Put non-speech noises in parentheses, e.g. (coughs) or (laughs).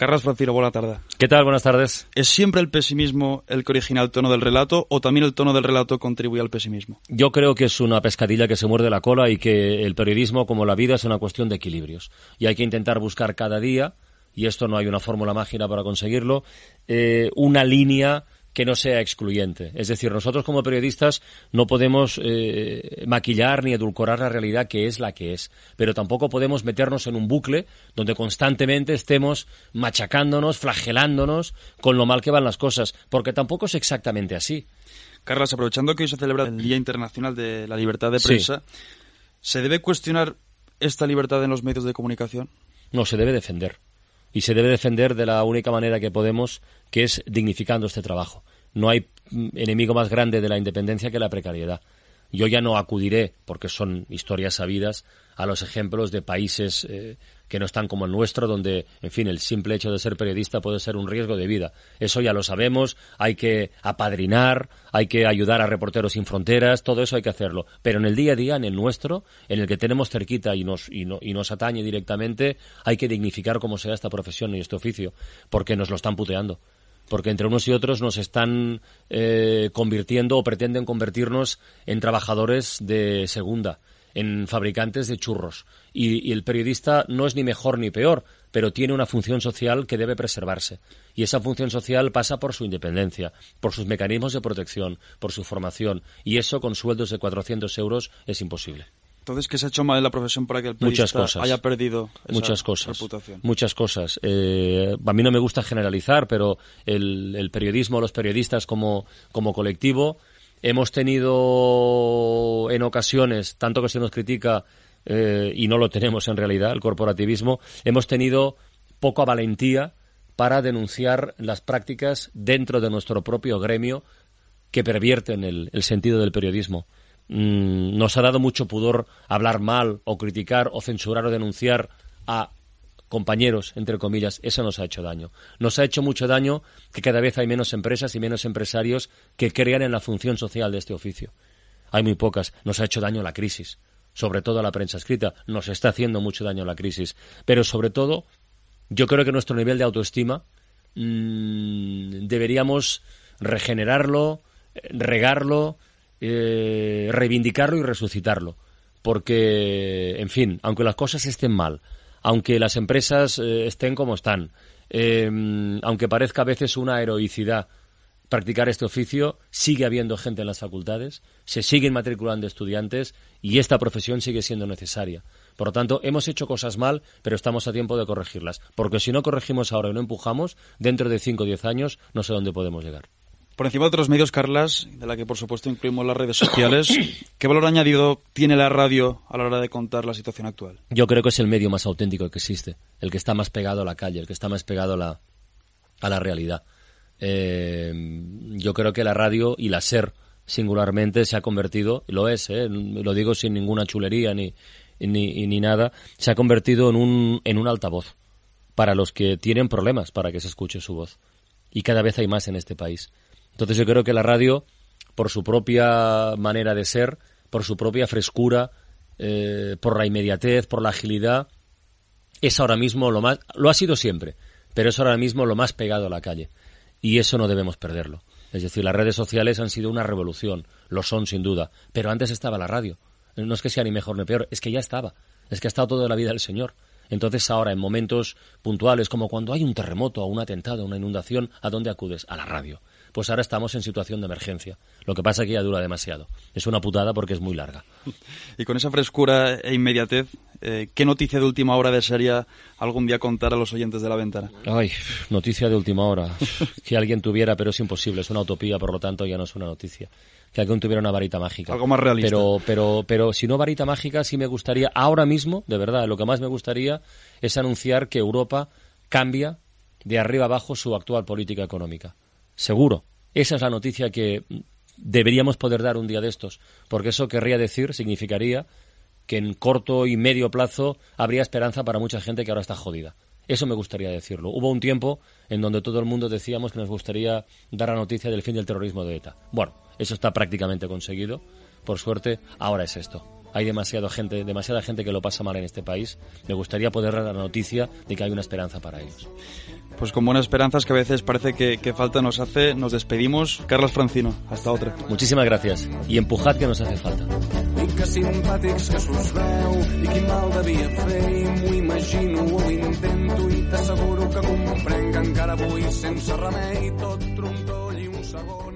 Carlos Franciro, buena tarde. ¿Qué tal? Buenas tardes. ¿Es siempre el pesimismo el que origina el tono del relato o también el tono del relato contribuye al pesimismo? Yo creo que es una pescadilla que se muerde la cola y que el periodismo, como la vida, es una cuestión de equilibrios. Y hay que intentar buscar cada día, y esto no hay una fórmula mágica para conseguirlo, eh, una línea que no sea excluyente. Es decir, nosotros como periodistas no podemos eh, maquillar ni edulcorar la realidad que es la que es, pero tampoco podemos meternos en un bucle donde constantemente estemos machacándonos, flagelándonos con lo mal que van las cosas, porque tampoco es exactamente así. Carlos, aprovechando que hoy se celebra el Día Internacional de la Libertad de Prensa, ¿se debe cuestionar esta libertad en los medios de comunicación? No, se debe defender y se debe defender de la única manera que podemos, que es dignificando este trabajo. No hay mm, enemigo más grande de la independencia que la precariedad. Yo ya no acudiré, porque son historias sabidas, a los ejemplos de países eh, que no están como el nuestro, donde, en fin, el simple hecho de ser periodista puede ser un riesgo de vida. Eso ya lo sabemos, hay que apadrinar, hay que ayudar a Reporteros Sin Fronteras, todo eso hay que hacerlo. Pero en el día a día, en el nuestro, en el que tenemos cerquita y nos, y, y nos atañe directamente, hay que dignificar como sea esta profesión y este oficio, porque nos lo están puteando porque entre unos y otros nos están eh, convirtiendo o pretenden convertirnos en trabajadores de segunda, en fabricantes de churros. Y, y, el periodista no es ni mejor ni peor, pero tiene una función social que debe preservarse. Y esa función social pasa por su independencia, por sus mecanismos de protección, por su formación. Y eso con sueldos de 400 euros es imposible. Entonces, ¿qué se ha hecho mal en la profesión para que el periodista muchas cosas, haya perdido esa muchas cosas, reputación? Muchas cosas. Eh, a mí no me gusta generalizar, pero el, el periodismo, los periodistas como, como colectivo, hemos tenido en ocasiones, tanto que se nos critica eh, y no lo tenemos en realidad, el corporativismo, hemos tenido poca valentía para denunciar las prácticas dentro de nuestro propio gremio que pervierten el, el sentido del periodismo. Mm, nos ha dado mucho pudor hablar mal o criticar o censurar o denunciar a compañeros, entre comillas, eso nos ha hecho daño. Nos ha hecho mucho daño que cada vez hay menos empresas y menos empresarios que crean en la función social de este oficio. Hay muy pocas. Nos ha hecho daño la crisis, sobre todo a la prensa escrita. Nos está haciendo mucho daño la crisis. Pero sobre todo, yo creo que nuestro nivel de autoestima mmm, deberíamos regenerarlo, regarlo, eh, reivindicarlo y resucitarlo. Porque, en fin, aunque las cosas estén mal, aunque las empresas eh, estén como están, eh, aunque parezca a veces una heroicidad practicar este oficio, sigue habiendo gente en las facultades, se siguen matriculando estudiantes y esta profesión sigue siendo necesaria. Por lo tanto, hemos hecho cosas mal, pero estamos a tiempo de corregirlas. Porque si no corregimos ahora y no empujamos, dentro de 5 o 10 años no sé dónde podemos llegar. Por encima de otros medios, Carlas, de la que por supuesto incluimos las redes sociales, (coughs) ¿qué valor añadido tiene la radio a la hora de contar la situación actual? Yo creo que es el medio más auténtico que existe, el que está más pegado a la calle, el que está más pegado a la, a la realidad. Eh, yo creo que la radio y la SER singularmente se ha convertido, lo es, eh, lo digo sin ninguna chulería ni, ni, ni nada, se ha convertido en un, en un altavoz para los que tienen problemas para que se escuche su voz. Y cada vez hay más en este país. Entonces yo creo que la radio, por su propia manera de ser, por su propia frescura, eh, por la inmediatez, por la agilidad, es ahora mismo lo más, lo ha sido siempre, pero es ahora mismo lo más pegado a la calle. Y eso no debemos perderlo. Es decir, las redes sociales han sido una revolución, lo son sin duda, pero antes estaba la radio. No es que sea ni mejor ni peor, es que ya estaba. Es que ha estado toda la vida el Señor. Entonces ahora, en momentos puntuales, como cuando hay un terremoto un atentado, una inundación, ¿a dónde acudes? A la radio pues ahora estamos en situación de emergencia. Lo que pasa es que ya dura demasiado. Es una putada porque es muy larga. (laughs) Y con esa frescura e inmediatez, eh, ¿qué noticia de última hora desearía algún día contar a los oyentes de la ventana? Ay, noticia de última hora. (laughs) que alguien tuviera, pero es imposible, es una utopía, por lo tanto ya no es una noticia. Que alguien tuviera una varita mágica. Algo más realista. Pero, pero, pero si no varita mágica, sí me gustaría, ahora mismo, de verdad, lo que más me gustaría es anunciar que Europa cambia de arriba abajo su actual política económica seguro. Esa es la noticia que deberíamos poder dar un día de estos, porque eso querría decir, significaría que en corto y medio plazo habría esperanza para mucha gente que ahora está jodida. Eso me gustaría decirlo. Hubo un tiempo en donde todo el mundo decíamos que nos gustaría dar la noticia del fin del terrorismo de ETA. Bueno, eso está prácticamente conseguido. Por suerte, ahora es esto. hay demasiada gente, demasiada gente que lo pasa mal en este país. Me gustaría poder dar la noticia de que hay una esperanza para ellos. Pues con buenas esperanzas que a veces parece que, que falta nos hace, nos despedimos. Carlos Francino, hasta otra. Muchísimas gracias y empujad que nos hace falta. Que simpàtics que s'us veu i quin mal devia fer i m'ho imagino o ho intento i t'asseguro que comprenc que encara avui sense remei tot trontoll i un segon